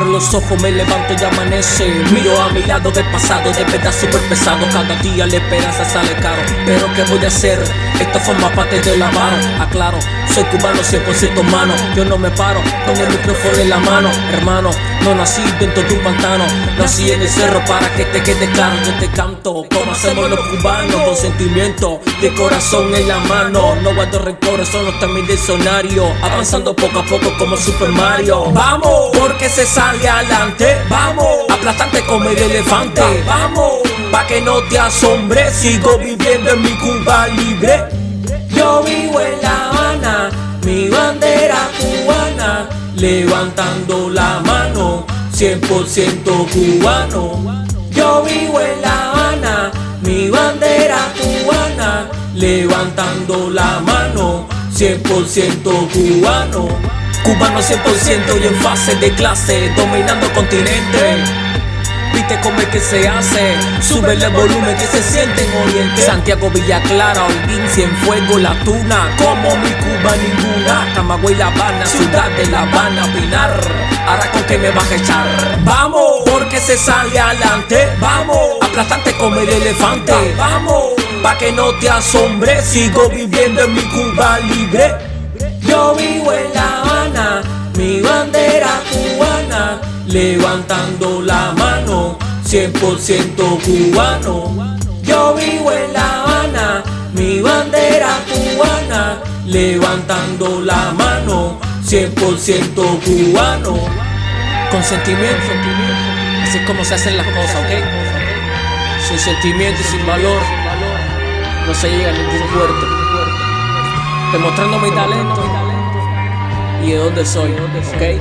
los ojos, me levanto y amanece. Miro a mi lado del pasado, de verdad súper pesado. Cada día la esperanza sale caro. Pero ¿qué voy a hacer? Esto forma parte de la mano. Aclaro, soy cubano 100% mano. Yo no me paro con el micrófono en la mano. Hermano, no nací dentro de un pantano. Nací en el cerro para que te quede claro. Yo te canto como hacemos los cubanos. Con sentimiento de corazón en la mano. No guardo rencores, solo está mi diccionario. Avanzando poco a poco como Super Mario. Vamos, porque se sale adelante. Vamos, aplastante como el elefante. Vamos, pa' que no te asombre. Sigo viviendo en mi Cuba libre. Yo vivo en La levantando la mano, 100% cubano. Yo vivo en La Habana, mi bandera cubana, levantando la mano, 100% cubano. Cubano 100% y en fase de clase, dominando continente. Viste cómo es que se hace, sube el volumen que se siente en Oriente. Santiago, Villa Clara, Holguín, Cienfuegos, La Tuna, como mi Cuba ninguna. Camagüey, La Habana, ciudad de La Habana, Pinar. Ahora con que me vas a echar, vamos, porque se sale adelante, vamos, aplastante como el elefante, vamos, pa' que no te asombre, sigo viviendo en mi Cuba libre. Yo vivo en La Habana, mi bandera cubana, levantando la mano, 100% cubano. Yo vivo en La Habana, mi bandera cubana, levantando la mano, 100% cubano. Con sentimiento, así es como se hacen las cosas, ¿ok? Sin sentimiento y sin valor, no se llega a ningún puerto. Demostrando mi talento y de dónde soy, ¿ok?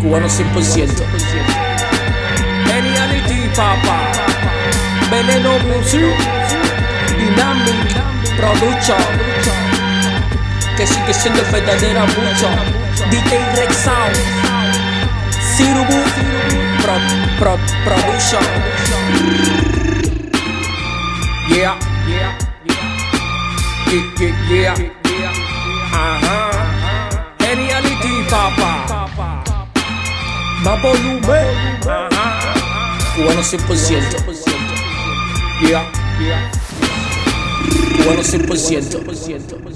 Cubano 100%. Papá. Veneno Music. Dynamic Production. Que sigue siendo verdadera mucho. DJ Rex Sound. Sirubu. Pro, pro, production. Yeah, yeah, yeah. Yeah, yeah. Ajá. Geniality, papá. Más volumen. Ajá. Cubano 100%. Yeah. Cubano 100%.